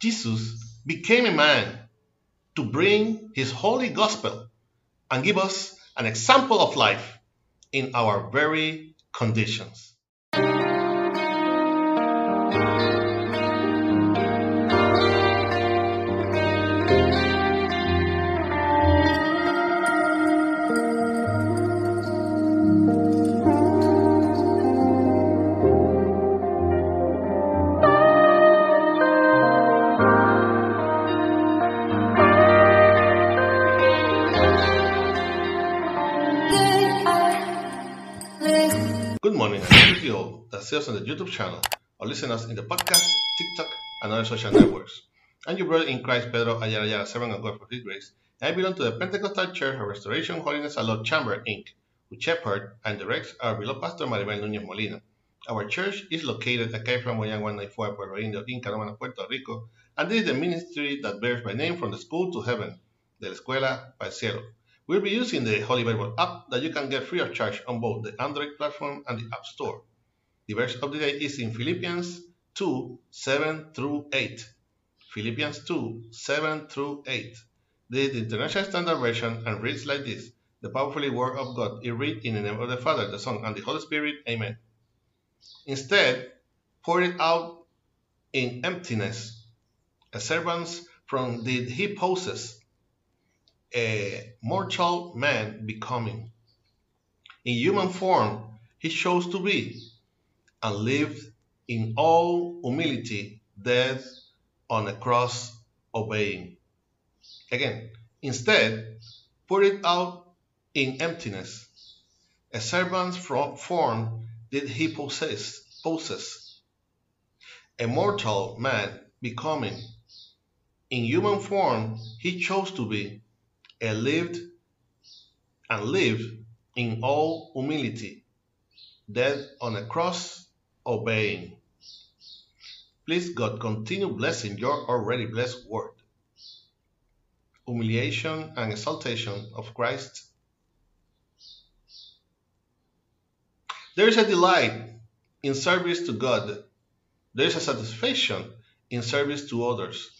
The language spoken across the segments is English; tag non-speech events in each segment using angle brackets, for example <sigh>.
Jesus became a man to bring his holy gospel and give us an example of life in our very conditions. Good morning, and thank you all that see us on the YouTube channel or listen us in the podcast, TikTok, and other social networks. I'm your brother in Christ, Pedro Ayala Ayala, servant of God for His grace, and I belong to the Pentecostal Church of Restoration Holiness Love Chamber, Inc., which shepherd and directs our beloved pastor Maribel Núñez Molina. Our church is located at Calle Flamboyant 194, Puerto Indio, in Canóvanas, Puerto Rico, and this is the ministry that bears my name from the school to heaven, de la Escuela el Cielo. We'll be using the Holy Bible app that you can get free of charge on both the Android platform and the App Store. The verse of the day is in Philippians 2 7 through 8. Philippians 2 7 through 8. This is the International Standard Version and reads like this The powerful word of God is read in the name of the Father, the Son, and the Holy Spirit. Amen. Instead, pour it out in emptiness, a servants from the he possess a mortal man becoming. In human form, he chose to be and lived in all humility, death on a cross, obeying. Again, instead, put it out in emptiness. A servant's form did he possess, possess. A mortal man becoming. In human form, he chose to be and lived and lived in all humility, dead on a cross, obeying. Please, God, continue blessing your already blessed word. Humiliation and exaltation of Christ. There is a delight in service to God. There is a satisfaction in service to others.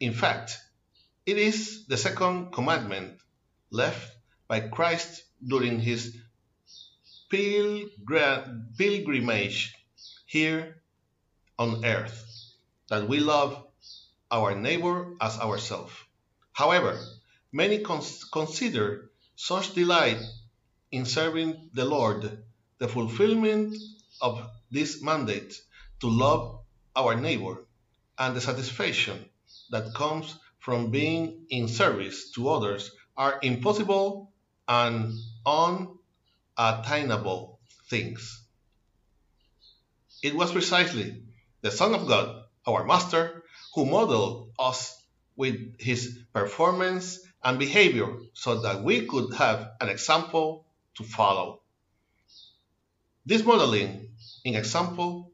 In fact, it is the second commandment left by Christ during his pilgrimage here on earth that we love our neighbor as ourselves. However, many cons- consider such delight in serving the Lord the fulfillment of this mandate to love our neighbor and the satisfaction that comes from being in service to others are impossible and unattainable things. It was precisely the Son of God, our Master, who modeled us with his performance and behavior so that we could have an example to follow. This modeling in example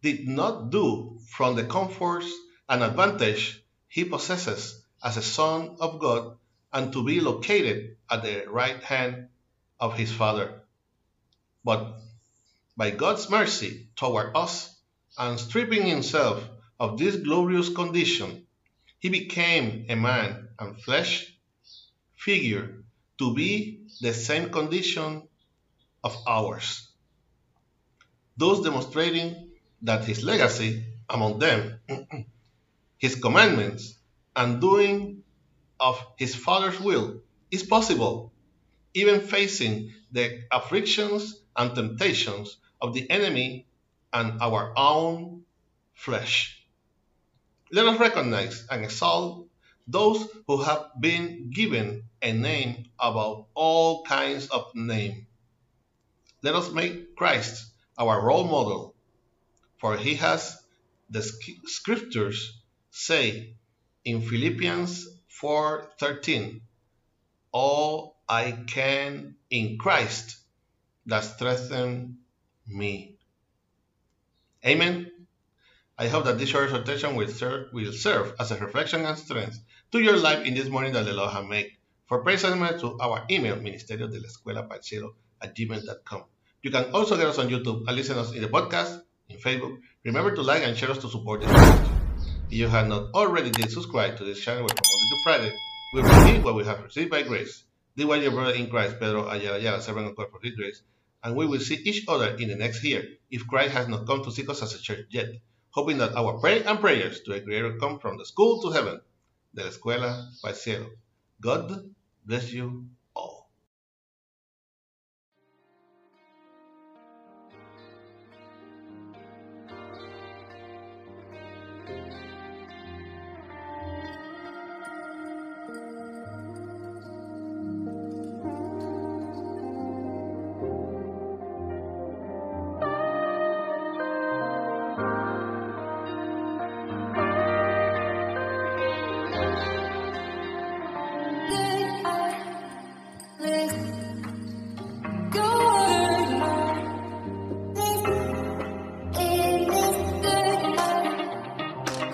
did not do from the comforts and advantage he possesses as a son of God and to be located at the right hand of his Father. But by God's mercy toward us and stripping himself of this glorious condition, he became a man and flesh figure to be the same condition of ours, thus demonstrating that his legacy among them <clears throat> his commandments and doing of his Father's will is possible, even facing the afflictions and temptations of the enemy and our own flesh. Let us recognize and exalt those who have been given a name above all kinds of name. Let us make Christ our role model, for he has the scriptures say in Philippians 4:13, all I can in Christ that strengthen me. Amen. I hope that this short exhortation will serve, will serve as a reflection and strength to your life in this morning that the Lord has made. For and to our email, ministerio de la escuela at gmail.com. You can also get us on YouTube and listen us in the podcast, in Facebook. Remember to like and share us to support If you have not already did subscribe to this channel from Monday to Friday, we repeat what we have received by grace. This was your brother in Christ, Pedro Ayala Ayala, servant of God for His grace, and we will see each other in the next year if Christ has not come to seek us as a church yet, hoping that our prayer and prayers to a Creator come from the school to heaven, de la escuela al cielo. God bless you